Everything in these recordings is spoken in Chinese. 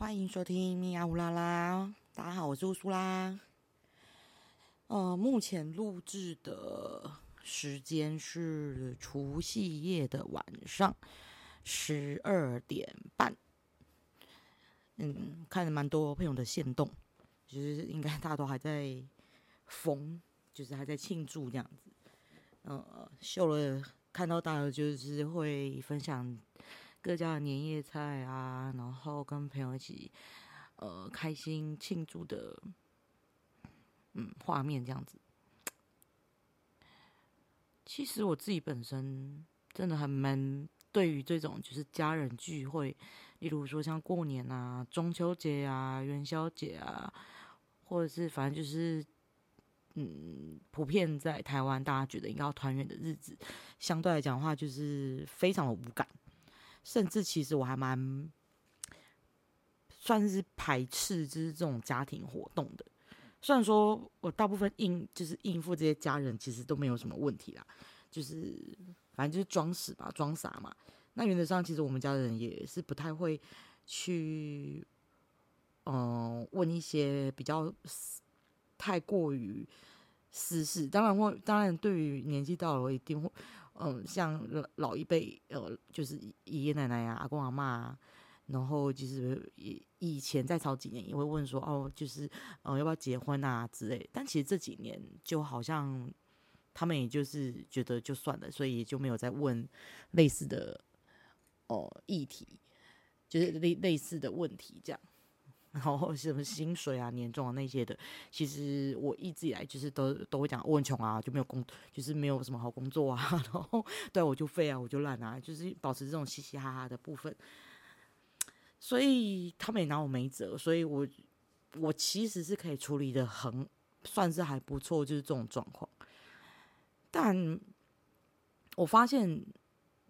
欢迎收听咪呀乌拉拉，大家好，我是乌苏拉。呃，目前录制的时间是除夕夜的晚上十二点半。嗯，看了蛮多朋友的线动，就是应该大家都还在疯，就是还在庆祝这样子。呃，秀了看到大家就是会分享。各家的年夜菜啊，然后跟朋友一起，呃，开心庆祝的，嗯，画面这样子。其实我自己本身真的很蛮对于这种就是家人聚会，例如说像过年啊、中秋节啊、元宵节啊，或者是反正就是，嗯，普遍在台湾大家觉得应该要团圆的日子，相对来讲的话，就是非常的无感。甚至其实我还蛮算是排斥就是这种家庭活动的，虽然说我大部分应就是应付这些家人其实都没有什么问题啦，就是反正就是装死吧，装傻嘛。那原则上其实我们家的人也是不太会去，嗯，问一些比较太过于私事。当然会，当然对于年纪到了，我一定会。嗯，像老老一辈，呃，就是爷爷奶奶啊、阿公阿妈，然后就是以以前再早几年也会问说，哦，就是呃要不要结婚啊之类。但其实这几年就好像他们也就是觉得就算了，所以就没有再问类似的哦议题，就是类类似的问题这样。然后什么薪水啊、年终啊那些的，其实我一直以来就是都都会讲，我很穷啊，就没有工，就是没有什么好工作啊。然后对我就废啊，我就烂啊，就是保持这种嘻嘻哈哈的部分。所以他们也拿我没辙，所以我我其实是可以处理的很，算是还不错，就是这种状况。但我发现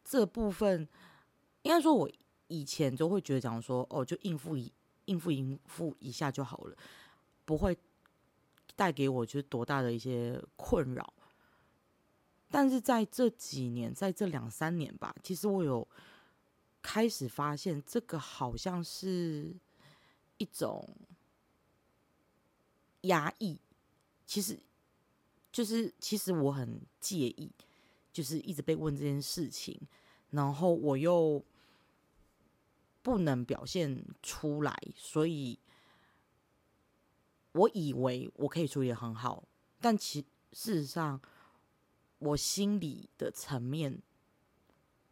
这部分，应该说我以前就会觉得讲说，哦，就应付一。应付应付一下就好了，不会带给我就是多大的一些困扰。但是在这几年，在这两三年吧，其实我有开始发现，这个好像是一种压抑。其实，就是其实我很介意，就是一直被问这件事情，然后我又。不能表现出来，所以我以为我可以处理很好，但其事实上，我心里的层面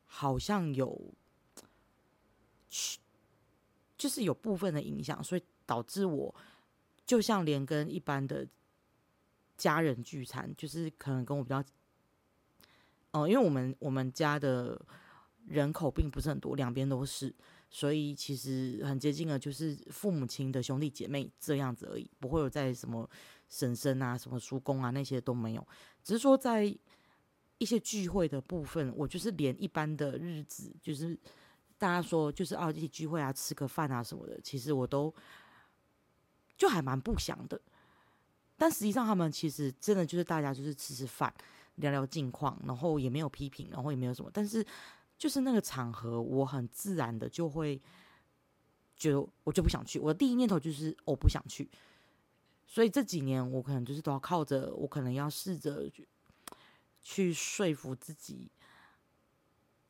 好像有，就是有部分的影响，所以导致我就像连跟一般的家人聚餐，就是可能跟我比较，哦，因为我们我们家的人口并不是很多，两边都是。所以其实很接近的，就是父母亲的兄弟姐妹这样子而已，不会有在什么婶婶啊、什么叔公啊那些都没有。只是说在一些聚会的部分，我就是连一般的日子，就是大家说就是啊一起聚会啊、吃个饭啊什么的，其实我都就还蛮不想的。但实际上他们其实真的就是大家就是吃吃饭、聊聊近况，然后也没有批评，然后也没有什么，但是。就是那个场合，我很自然的就会觉得我就不想去。我的第一念头就是我不想去，所以这几年我可能就是都要靠着我，可能要试着去说服自己。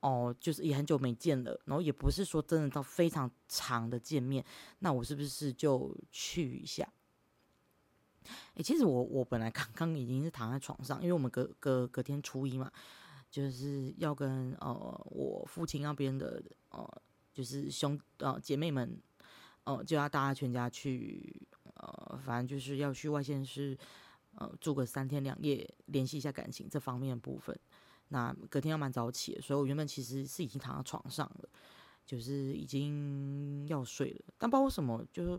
哦，就是也很久没见了，然后也不是说真的到非常长的见面，那我是不是就去一下？哎，其实我我本来刚刚已经是躺在床上，因为我们隔隔隔天初一嘛。就是要跟呃我父亲那边的呃就是兄呃姐妹们呃就要大家全家去呃反正就是要去外县市呃住个三天两夜联系一下感情这方面的部分。那隔天要蛮早起，所以我原本其实是已经躺在床上了，就是已经要睡了。但不知道为什么，就是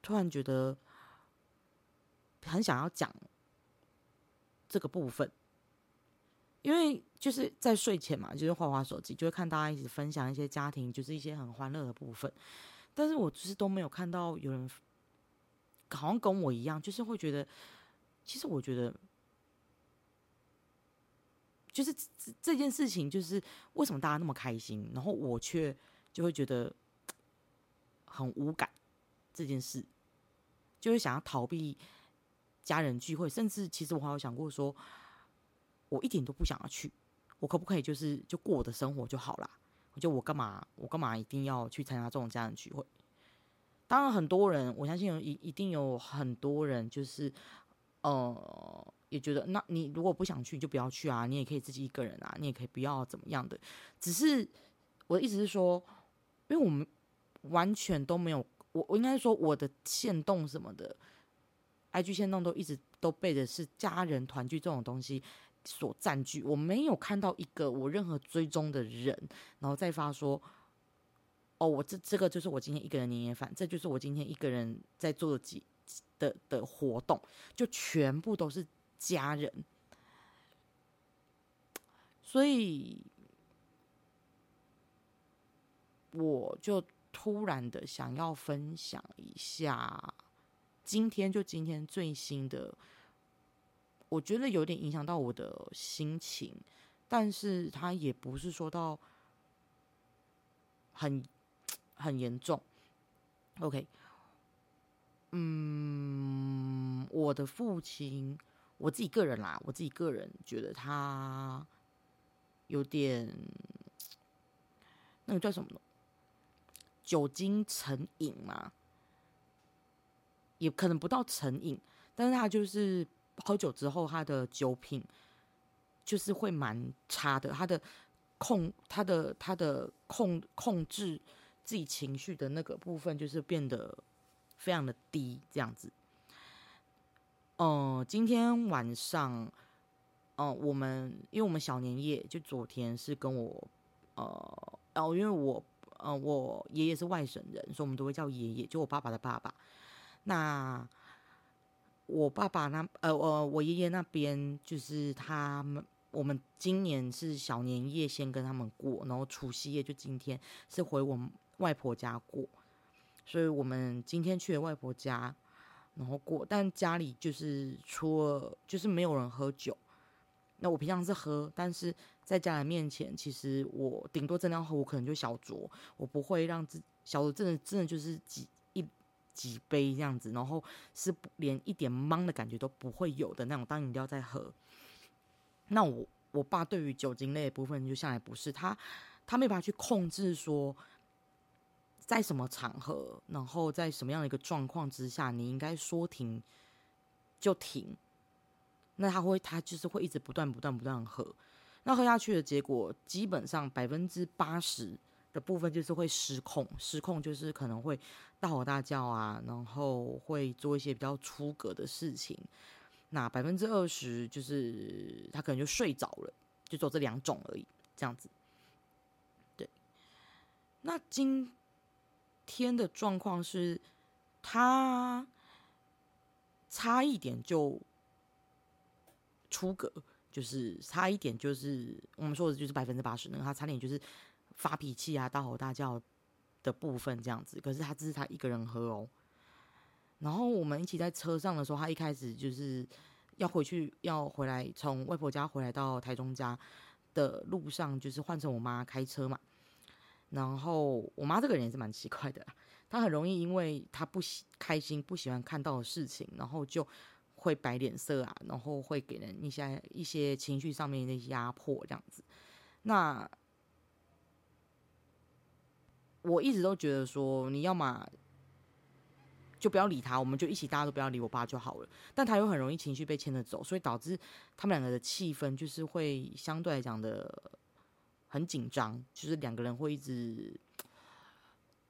突然觉得很想要讲这个部分。因为就是在睡前嘛，就是划划手机，就会看大家一起分享一些家庭，就是一些很欢乐的部分。但是我就是都没有看到有人，好像跟我一样，就是会觉得，其实我觉得，就是这这件事情，就是为什么大家那么开心，然后我却就会觉得很无感这件事，就会想要逃避家人聚会，甚至其实我还有想过说，我一点都不想要去，我可不可以就是就过我的生活就好啦？就我干嘛我干嘛一定要去参加这种家人聚会？当然很多人，我相信有一一定有很多人就是呃也觉得，那你如果不想去就不要去啊，你也可以自己一个人啊，你也可以不要怎么样的。只是我的意思是说，因为我们完全都没有，我我应该说我的线动什么的，IG 线动都一直都背的是家人团聚这种东西所占据，我没有看到一个我任何追踪的人，然后再发说，哦，我这这个就是我今天一个人年夜饭，这就是我今天一个人在做的几的的活动，就全部都是。家人，所以我就突然的想要分享一下，今天就今天最新的，我觉得有点影响到我的心情，但是他也不是说到很 很严重。OK，嗯，我的父亲。我自己个人啦，我自己个人觉得他有点那个叫什么呢？酒精成瘾嘛，也可能不到成瘾，但是他就是喝酒之后，他的酒品就是会蛮差的，他的控他的他的控控制自己情绪的那个部分，就是变得非常的低，这样子。嗯，今天晚上，嗯，我们因为我们小年夜就昨天是跟我，呃，哦，因为我，呃，我爷爷是外省人，所以我们都会叫爷爷，就我爸爸的爸爸。那我爸爸那，呃，我我爷爷那边就是他们，我们今年是小年夜先跟他们过，然后除夕夜就今天是回我们外婆家过，所以我们今天去了外婆家。然后过，但家里就是除了就是没有人喝酒。那我平常是喝，但是在家人面前，其实我顶多真的要喝，我可能就小酌，我不会让自小酌，真的真的就是几几杯这样子，然后是连一点懵的感觉都不会有的那种当饮料在喝。那我我爸对于酒精类的部分就向来不是他，他没办法去控制说。在什么场合，然后在什么样的一个状况之下，你应该说停就停。那他会，他就是会一直不断、不断、不断喝。那喝下去的结果，基本上百分之八十的部分就是会失控，失控就是可能会大吼大叫啊，然后会做一些比较出格的事情。那百分之二十就是他可能就睡着了，就做这两种而已，这样子。对，那今。天的状况是，他差一点就出格，就是差一点就是我们说的就是百分之八十那，他差点就是发脾气啊、大吼大叫的部分这样子。可是他只是他一个人喝哦。然后我们一起在车上的时候，他一开始就是要回去要回来，从外婆家回来到台中家的路上，就是换成我妈开车嘛。然后我妈这个人也是蛮奇怪的，她很容易因为她不喜开心、不喜欢看到的事情，然后就会摆脸色啊，然后会给人一些一些情绪上面的压迫这样子。那我一直都觉得说，你要么就不要理他，我们就一起大家都不要理我爸就好了。但他又很容易情绪被牵着走，所以导致他们两个的气氛就是会相对来讲的。很紧张，就是两个人会一直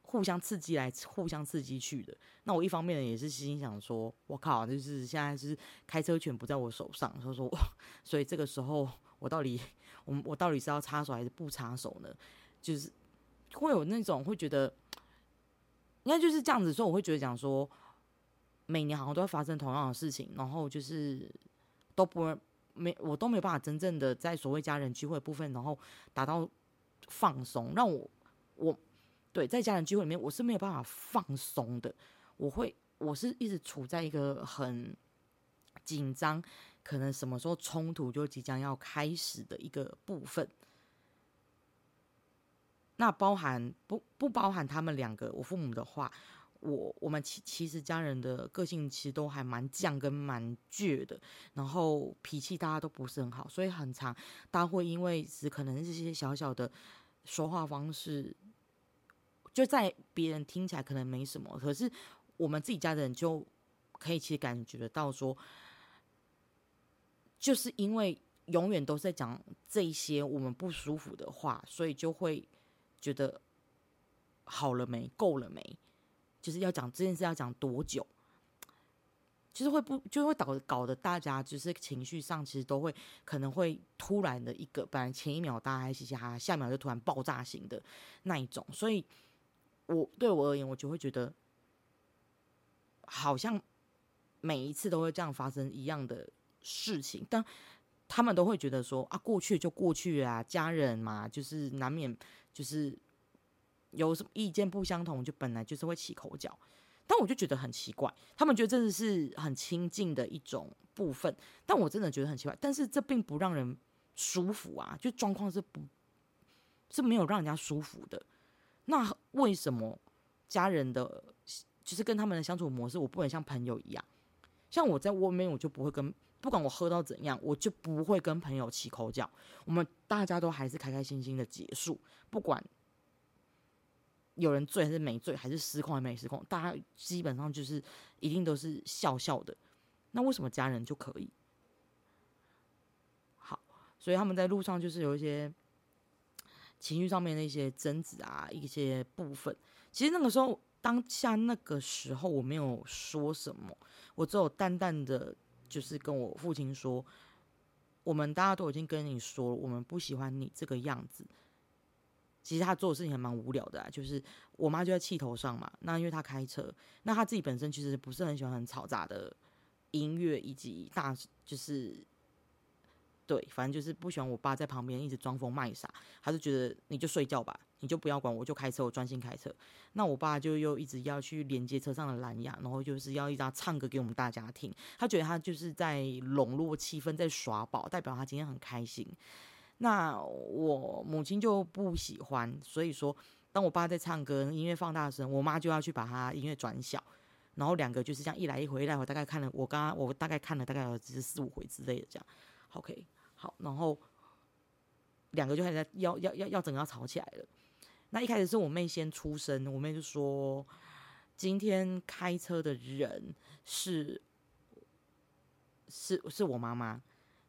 互相刺激来，互相刺激去的。那我一方面也是心想说，我靠，就是现在是开车权不在我手上，所以说，所以这个时候我到底，我我到底是要插手还是不插手呢？就是会有那种会觉得，应该就是这样子，所以我会觉得讲说，每年好像都会发生同样的事情，然后就是都不。没，我都没有办法真正的在所谓家人聚会部分，然后达到放松，让我我对在家人聚会里面，我是没有办法放松的。我会，我是一直处在一个很紧张，可能什么时候冲突就即将要开始的一个部分。那包含不不包含他们两个，我父母的话，我我们其其实家人的个性其实都还蛮犟跟蛮倔的，然后脾气大家都不是很好，所以很长，大家会因为是可能这些小小的说话方式，就在别人听起来可能没什么，可是我们自己家人就可以其实感觉得到说，就是因为永远都在讲这些我们不舒服的话，所以就会。觉得好了没？够了没？就是要讲这件事要讲多久？就是会不就会搞搞得大家就是情绪上其实都会可能会突然的一个，本来前一秒大家还嘻嘻哈哈，下一秒就突然爆炸型的那一种。所以，我对我而言，我就会觉得好像每一次都会这样发生一样的事情，但他们都会觉得说啊，过去就过去啊，家人嘛，就是难免。就是有什么意见不相同，就本来就是会起口角，但我就觉得很奇怪，他们觉得这是很亲近的一种部分，但我真的觉得很奇怪，但是这并不让人舒服啊，就状况是不，是没有让人家舒服的。那为什么家人的，就是跟他们的相处模式，我不能像朋友一样？像我在外面，我就不会跟。不管我喝到怎样，我就不会跟朋友起口角。我们大家都还是开开心心的结束。不管有人醉还是没醉，还是失控还没失控，大家基本上就是一定都是笑笑的。那为什么家人就可以？好，所以他们在路上就是有一些情绪上面的一些争执啊，一些部分。其实那个时候，当下那个时候，我没有说什么，我只有淡淡的。就是跟我父亲说，我们大家都已经跟你说了，我们不喜欢你这个样子。其实他做的事情还蛮无聊的啊，就是我妈就在气头上嘛。那因为他开车，那他自己本身其实不是很喜欢很嘈杂的音乐以及大，就是。对，反正就是不喜欢我爸在旁边一直装疯卖傻，他就觉得你就睡觉吧，你就不要管我，就开车，我专心开车。那我爸就又一直要去连接车上的蓝牙，然后就是要一直唱歌给我们大家听。他觉得他就是在笼络气氛，在耍宝，代表他今天很开心。那我母亲就不喜欢，所以说当我爸在唱歌，音乐放大声，我妈就要去把他音乐转小，然后两个就是这样一来一回，一来回大概看了我刚刚我大概看了大概有只是四五回之类的这样。OK。好，然后两个就开始在要要要要整个要吵起来了。那一开始是我妹先出声，我妹就说：“今天开车的人是是是我妈妈，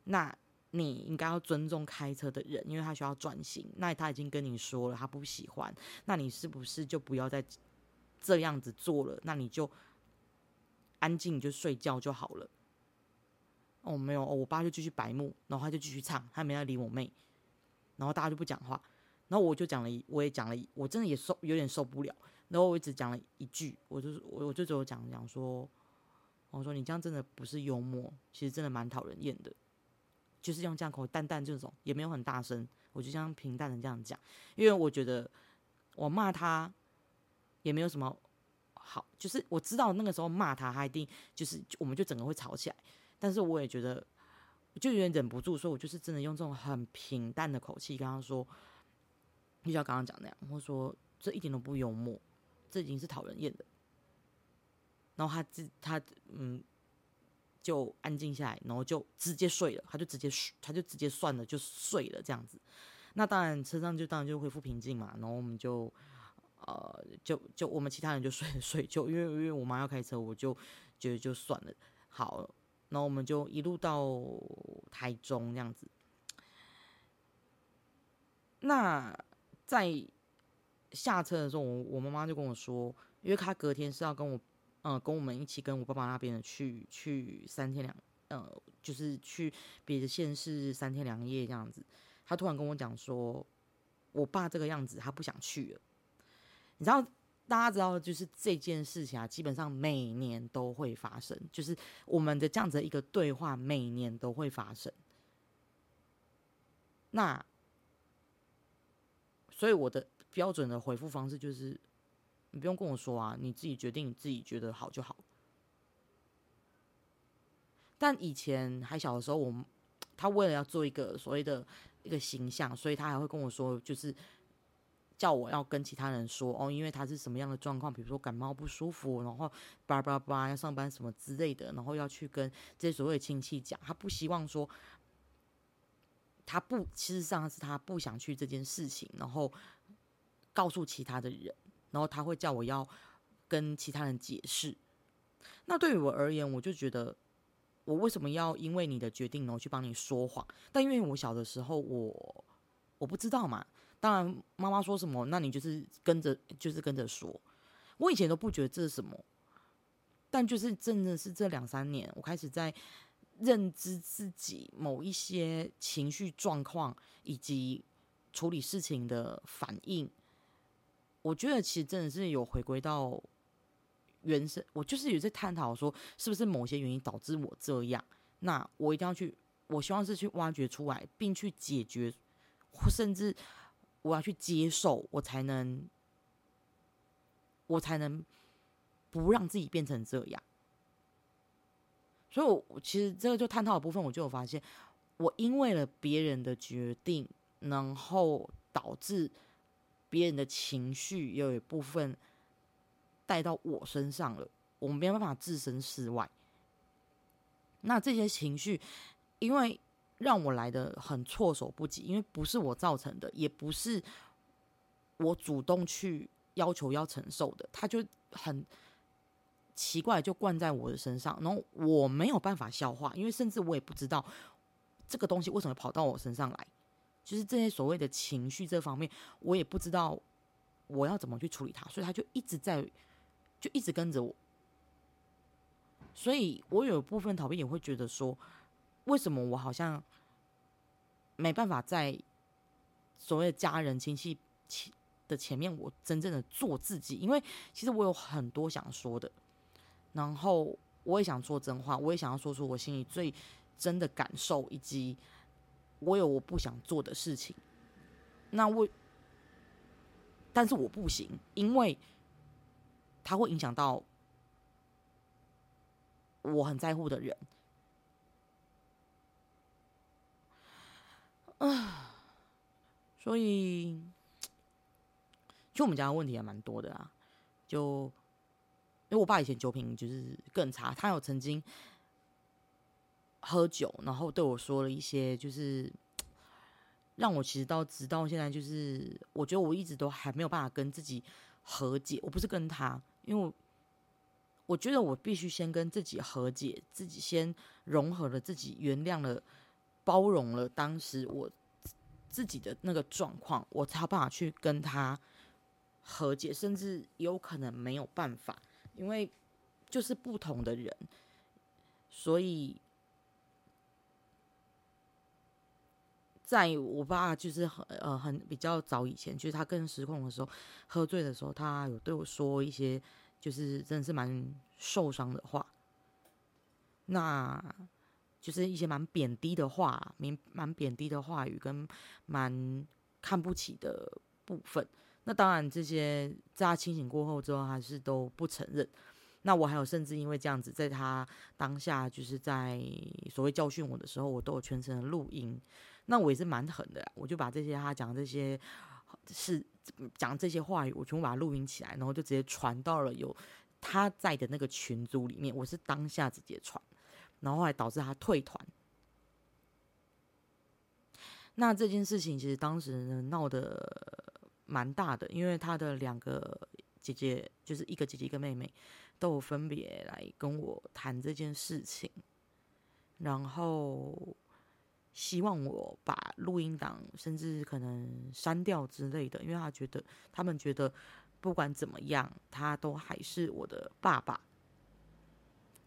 那你应该要尊重开车的人，因为他需要专心。那他已经跟你说了，他不喜欢，那你是不是就不要再这样子做了？那你就安静就睡觉就好了。”哦，没有，哦，我爸就继续白目，然后他就继续唱，他没来理我妹，然后大家就不讲话，然后我就讲了，我也讲了，我真的也受有点受不了，然后我只讲了一句，我就是我我就只有讲讲说，我说你这样真的不是幽默，其实真的蛮讨人厌的，就是用这样口淡淡这种，也没有很大声，我就这样平淡的这样讲，因为我觉得我骂他也没有什么好，就是我知道那个时候骂他，他一定就是我们就整个会吵起来。但是我也觉得，就有点忍不住，所以我就是真的用这种很平淡的口气跟他说，就像刚刚讲那样，我说这一点都不幽默，这已经是讨人厌的。然后他自他嗯，就安静下来，然后就直接睡了，他就直接他就直接算了就睡了这样子。那当然车上就当然就恢复平静嘛，然后我们就呃就就我们其他人就睡 睡就因为因为我妈要开车，我就觉得就算了，好。然后我们就一路到台中这样子。那在下车的时候，我我妈妈就跟我说，因为她隔天是要跟我，嗯，跟我们一起跟我爸爸那边的去去三天两，呃，就是去别的县市三天两夜这样子。她突然跟我讲说，我爸这个样子，他不想去了。你知道？大家知道，就是这件事情啊，基本上每年都会发生。就是我们的这样子一个对话，每年都会发生。那，所以我的标准的回复方式就是，你不用跟我说啊，你自己决定，你自己觉得好就好。但以前还小的时候，我他为了要做一个所谓的一个形象，所以他还会跟我说，就是。叫我要跟其他人说哦，因为他是什么样的状况，比如说感冒不舒服，然后叭叭叭要上班什么之类的，然后要去跟这些所谓的亲戚讲，他不希望说，他不，其实上是他不想去这件事情，然后告诉其他的人，然后他会叫我要跟其他人解释。那对于我而言，我就觉得。我为什么要因为你的决定，然后去帮你说谎？但因为我小的时候，我我不知道嘛。当然，妈妈说什么，那你就是跟着，就是跟着说。我以前都不觉得这是什么，但就是真的是这两三年，我开始在认知自己某一些情绪状况以及处理事情的反应。我觉得其实真的是有回归到。原生，我就是有在探讨说，是不是某些原因导致我这样？那我一定要去，我希望是去挖掘出来，并去解决，甚至我要去接受，我才能，我才能不让自己变成这样。所以，我其实这个就探讨的部分，我就有发现，我因为了别人的决定，然后导致别人的情绪有一部分。带到我身上了，我们没有办法置身事外。那这些情绪，因为让我来的很措手不及，因为不是我造成的，也不是我主动去要求要承受的，他就很奇怪，就灌在我的身上，然后我没有办法消化，因为甚至我也不知道这个东西为什么跑到我身上来，就是这些所谓的情绪这方面，我也不知道我要怎么去处理它，所以他就一直在。就一直跟着我，所以我有部分逃避也会觉得说，为什么我好像没办法在所谓的家人亲戚前的前面，我真正的做自己？因为其实我有很多想说的，然后我也想说真话，我也想要说出我心里最真的感受，以及我有我不想做的事情。那我，但是我不行，因为。它会影响到我很在乎的人，啊，所以，就我们家的问题还蛮多的啊。就因为我爸以前酒品就是更差，他有曾经喝酒，然后对我说了一些，就是让我其实到直到现在，就是我觉得我一直都还没有办法跟自己和解。我不是跟他。因为我觉得我必须先跟自己和解，自己先融合了自己，原谅了、包容了当时我自己的那个状况，我才有办法去跟他和解，甚至有可能没有办法，因为就是不同的人，所以。在我爸就是很呃很比较早以前，就是他更失控的时候，喝醉的时候，他有对我说一些，就是真的是蛮受伤的话，那就是一些蛮贬低的话，蛮蛮贬低的话语跟蛮看不起的部分。那当然这些在他清醒过后之后，还是都不承认。那我还有甚至因为这样子，在他当下就是在所谓教训我的时候，我都有全程录音。那我也是蛮狠的，我就把这些他讲这些是讲这些话语，我全部把它录音起来，然后就直接传到了有他在的那个群组里面。我是当下直接传，然后后来导致他退团。那这件事情其实当时闹得蛮大的，因为他的两个姐姐，就是一个姐姐一个妹妹，都有分别来跟我谈这件事情，然后。希望我把录音档甚至可能删掉之类的，因为他觉得他们觉得不管怎么样，他都还是我的爸爸。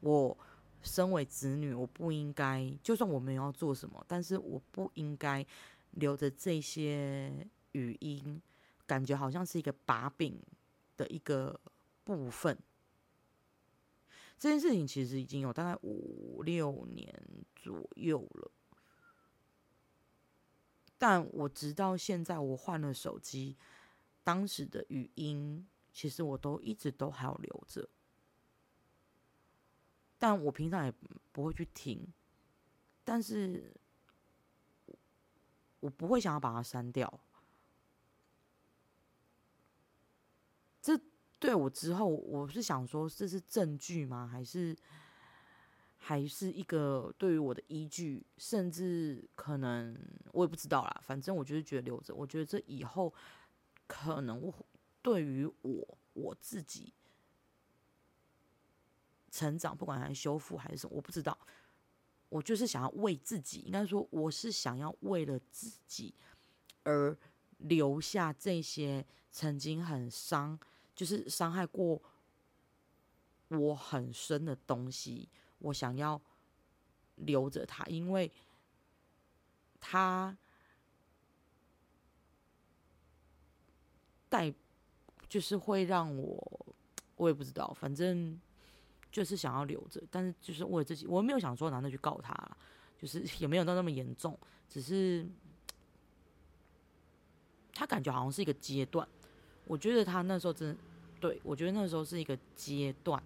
我身为子女，我不应该，就算我没有要做什么，但是我不应该留着这些语音，感觉好像是一个把柄的一个部分。这件事情其实已经有大概五六年左右了。但我直到现在，我换了手机，当时的语音其实我都一直都还有留着，但我平常也不会去听，但是我不会想要把它删掉，这对我之后，我是想说这是证据吗？还是还是一个对于我的依据？甚至可能我也不知道啦。反正我就是觉得留着，我觉得这以后可能对于我我自己成长，不管还是修复还是什么，我不知道。我就是想要为自己，应该说我是想要为了自己而留下这些曾经很伤，就是伤害过我很深的东西。我想要留着它，因为它带就是会让我，我也不知道，反正。就是想要留着，但是就是为了自己，我没有想说拿那去告他，就是也没有到那么严重，只是他感觉好像是一个阶段。我觉得他那时候真对我觉得那时候是一个阶段。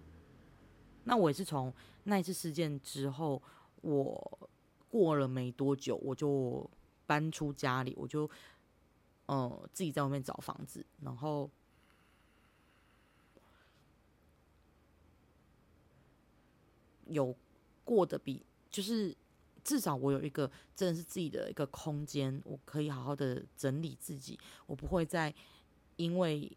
那我也是从那一次事件之后，我过了没多久，我就搬出家里，我就呃自己在外面找房子，然后。有过的比就是至少我有一个真的是自己的一个空间，我可以好好的整理自己，我不会再因为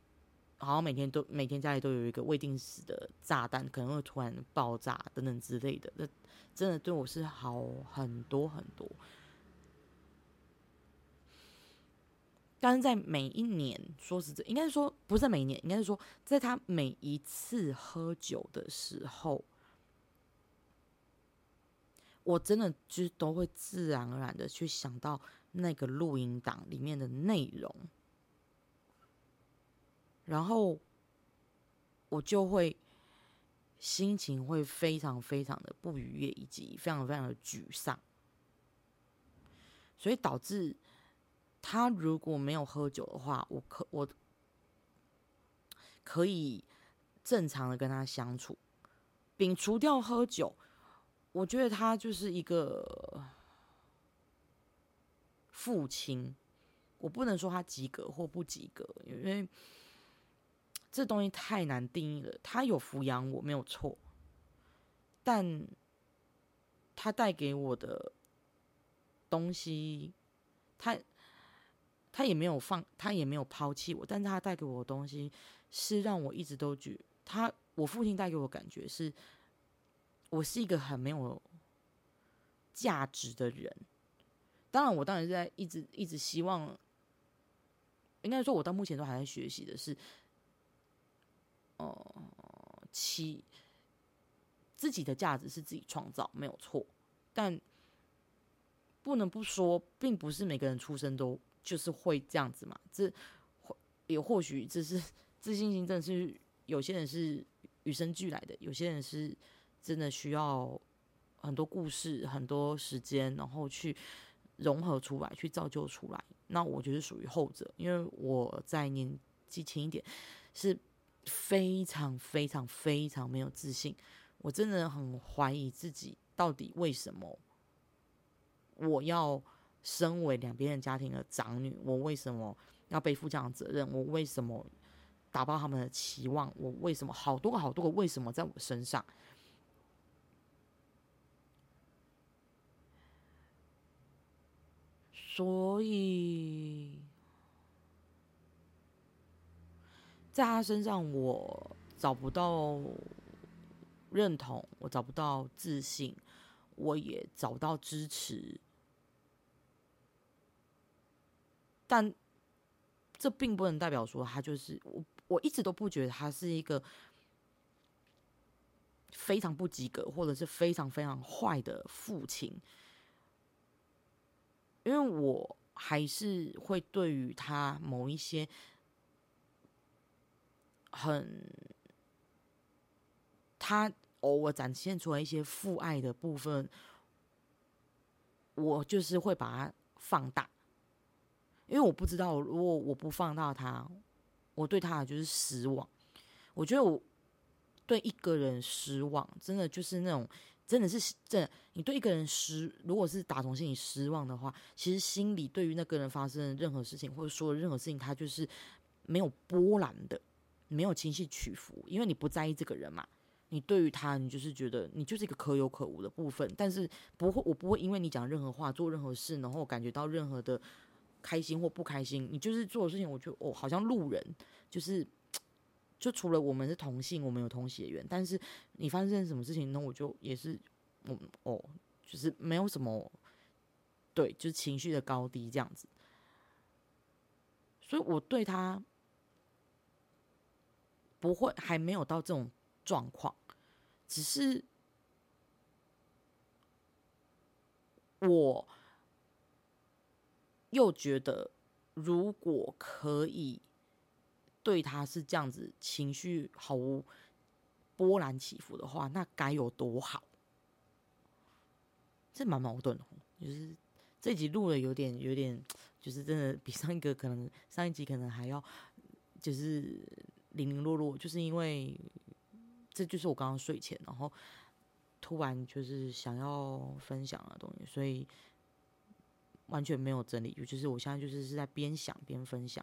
好像每天都每天家里都有一个未定时的炸弹，可能会突然爆炸等等之类的，那真的对我是好很多很多。但是在每一年，说实在，应该是说不是每一年，应该是说在他每一次喝酒的时候。我真的就都会自然而然的去想到那个录音档里面的内容，然后我就会心情会非常非常的不愉悦，以及非常非常的沮丧，所以导致他如果没有喝酒的话，我可我可以正常的跟他相处，摒除掉喝酒。我觉得他就是一个父亲，我不能说他及格或不及格，因为这东西太难定义了。他有抚养我没有错，但他带给我的东西，他他也没有放，他也没有抛弃我，但是他带给我的东西是让我一直都觉他，我父亲带给我感觉是。我是一个很没有价值的人，当然，我当然是在一直一直希望，应该说，我到目前都还在学习的是，哦，其自己的价值是自己创造，没有错，但不能不说，并不是每个人出生都就是会这样子嘛，这或也或许这是 自信心，真的是有些人是与生俱来的，有些人是。真的需要很多故事、很多时间，然后去融合出来、去造就出来。那我觉得属于后者，因为我在年纪轻一点，是非常非常非常没有自信。我真的很怀疑自己，到底为什么我要身为两边的家庭的长女？我为什么要背负这样的责任？我为什么达不到他们的期望？我为什么好多个好多个为什么在我身上？所以，在他身上，我找不到认同，我找不到自信，我也找不到支持。但这并不能代表说他就是我。我一直都不觉得他是一个非常不及格，或者是非常非常坏的父亲。因为我还是会对于他某一些很他偶尔展现出来一些父爱的部分，我就是会把它放大，因为我不知道如果我不放大他，我对他就是失望。我觉得我对一个人失望，真的就是那种。真的是，这你对一个人失，如果是打从心里失望的话，其实心里对于那个人发生任何事情，或者说任何事情，他就是没有波澜的。没有情绪起伏，因为你不在意这个人嘛。你对于他，你就是觉得你就是一个可有可无的部分，但是不会，我不会因为你讲任何话、做任何事，然后感觉到任何的开心或不开心。你就是做的事情，我觉得哦，好像路人，就是就除了我们是同性，我们有同血缘，但是你发生什么事情，那我就也是，我哦，就是没有什么，对，就是情绪的高低这样子。所以我对他不会还没有到这种。状况，只是我又觉得，如果可以对他是这样子，情绪毫无波澜起伏的话，那该有多好！这蛮矛盾的，就是这集录的有点有点，就是真的比上一个可能上一集可能还要就是零零落落，就是因为。这就是我刚刚睡前，然后突然就是想要分享的东西，所以完全没有整理。就是我现在就是是在边想边分享，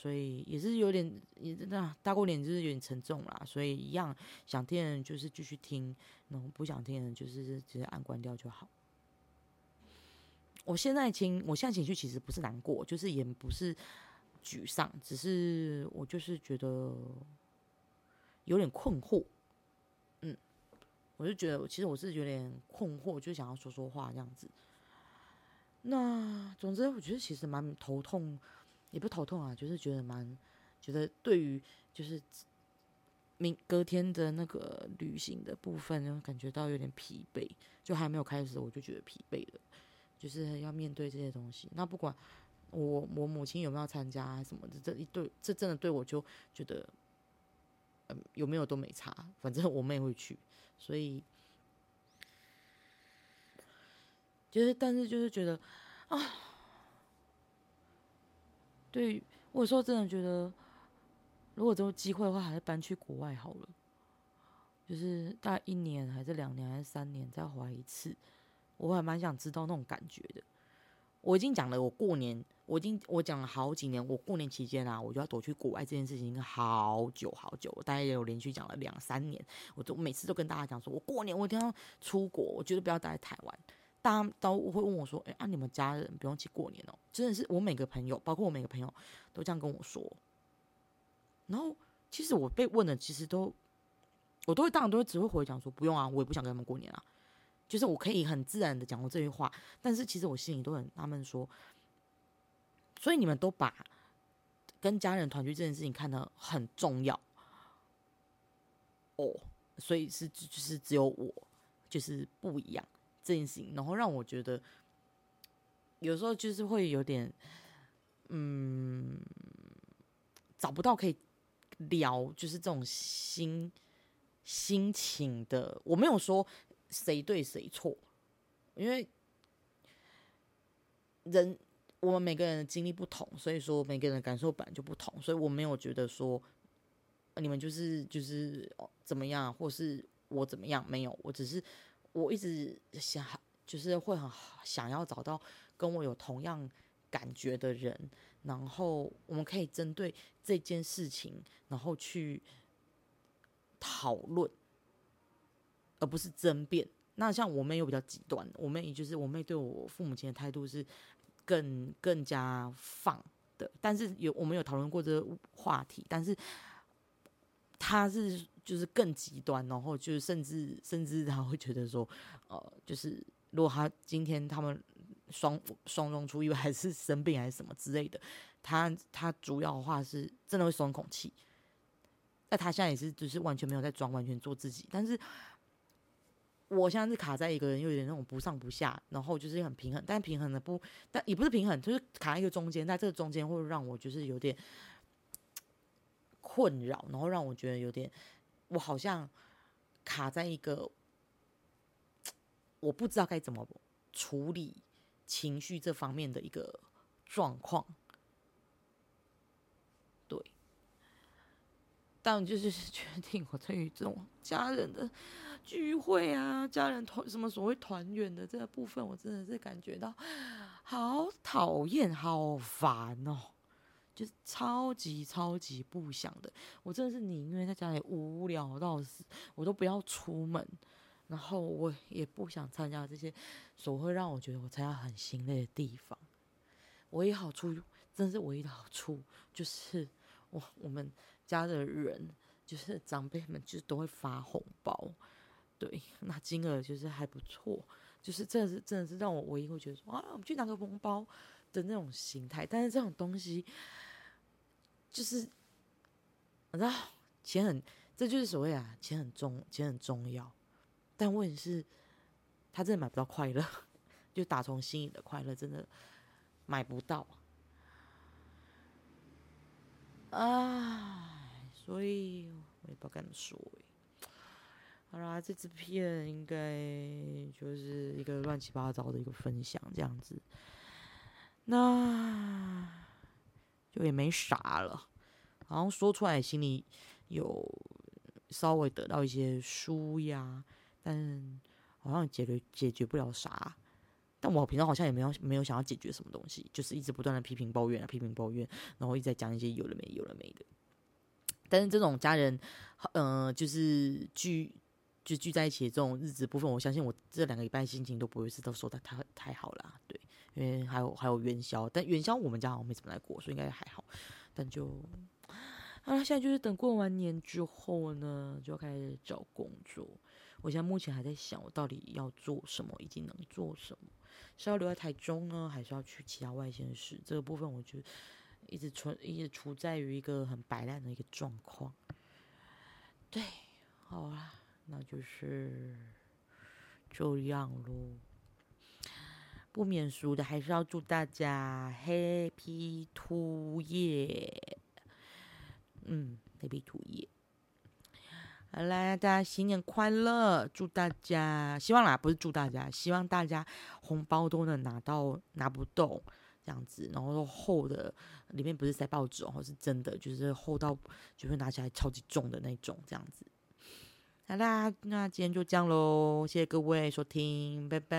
所以也是有点也真的大过年就是有点沉重啦。所以一样想听的人就是继续听，然后不想听的人就是直接按关掉就好。我现在情，我现在情绪其实不是难过，就是也不是沮丧，只是我就是觉得有点困惑。嗯我就觉得，其实我是有点困惑，就想要说说话这样子。那总之，我觉得其实蛮头痛，也不头痛啊，就是觉得蛮觉得对于就是明隔天的那个旅行的部分，就感觉到有点疲惫，就还没有开始我就觉得疲惫了，就是要面对这些东西。那不管我我母亲有没有参加什么的，这一对这真的对我就觉得，嗯，有没有都没差，反正我妹会去。所以，就是，但是就是觉得啊，所以，我有时候真的觉得，如果有机会的话，还是搬去国外好了。就是大概一年，还是两年，还是三年，再回来一次，我还蛮想知道那种感觉的。我已经讲了，我过年。我已经我讲了好几年，我过年期间啊，我就要躲去国外这件事情，好久好久，大概也有连续讲了两三年。我都每次都跟大家讲说，我过年我一定要出国，我绝对不要待在台湾。大家都会问我说：“哎啊，你们家人不用去过年哦？”真的是我每个朋友，包括我每个朋友都这样跟我说。然后其实我被问的，其实都我都会当然都会只会回讲说：“不用啊，我也不想跟他们过年啊。”就是我可以很自然的讲过这句话，但是其实我心里都很纳闷说。所以你们都把跟家人团聚这件事情看得很重要哦，所以是就是只有我就是不一样这件事情，然后让我觉得有时候就是会有点嗯找不到可以聊就是这种心心情的，我没有说谁对谁错，因为人。我们每个人的经历不同，所以说每个人的感受本来就不同，所以我没有觉得说你们就是就是怎么样，或是我怎么样，没有，我只是我一直想，就是会很想要找到跟我有同样感觉的人，然后我们可以针对这件事情，然后去讨论，而不是争辩。那像我妹又比较极端，我妹就是我妹对我父母亲的态度是。更更加放的，但是有我们有讨论过这个话题，但是他是就是更极端，然后就是甚至甚至他会觉得说，呃，就是如果他今天他们双双中出意外，还是生病还是什么之类的，他他主要的话是真的会松口气。那他现在也是就是完全没有在装，完全做自己，但是。我现在是卡在一个人，又有点那种不上不下，然后就是很平衡，但平衡的不，但也不是平衡，就是卡在一个中间，在这个中间会让我就是有点困扰，然后让我觉得有点，我好像卡在一个我不知道该怎么处理情绪这方面的一个状况。对，但就是 决定我对于这种家人的。聚会啊，家人团什么所谓团圆的这个部分，我真的是感觉到好讨厌、好烦哦。就是超级超级不想的。我真的是宁愿在家里无聊到死，我都不要出门。然后我也不想参加这些所会让我觉得我参加很心累的地方。唯一好处，真是唯一的好处，就是我我们家的人，就是长辈们，就是都会发红包，对，那金额就是还不错，就是真的是真的是让我唯一会觉得说啊，我们去拿个红包的那种心态。但是这种东西，就是你知道，钱很，这就是所谓啊，钱很重，钱很重要。但问题是，他真的买不到快乐，就打从心里的快乐，真的买不到。唉，所以我也不知道该怎么说。好啦，这支片应该就是一个乱七八糟的一个分享，这样子，那就也没啥了。好像说出来，心里有稍微得到一些舒压。但好像解决解决不了啥，但我平常好像也没有没有想要解决什么东西，就是一直不断的批评抱怨啊，批评抱怨，然后一直在讲一些有了没有了没的。但是这种家人，嗯，就是聚就聚在一起这种日子部分，我相信我这两个礼拜心情都不会是都说的太太好啦，对，因为还有还有元宵，但元宵我们家好像没怎么来过，所以应该还好。但就啊，现在就是等过完年之后呢，就要开始找工作。我现在目前还在想，我到底要做什么，以及能做什么，是要留在台中呢，还是要去其他外县市？这个部分，我就一直处一直处在于一个很摆烂的一个状况。对，好啦，那就是这样喽。不免俗的，还是要祝大家 Happy 兔夜，嗯，Happy 兔夜。好啦，大家新年快乐！祝大家，希望啦，不是祝大家，希望大家红包都能拿到，拿不动这样子，然后厚的，里面不是塞报纸哦，是真的，就是厚到就会拿起来超级重的那种，这样子。好啦，那今天就这样喽，谢谢各位收听，拜拜。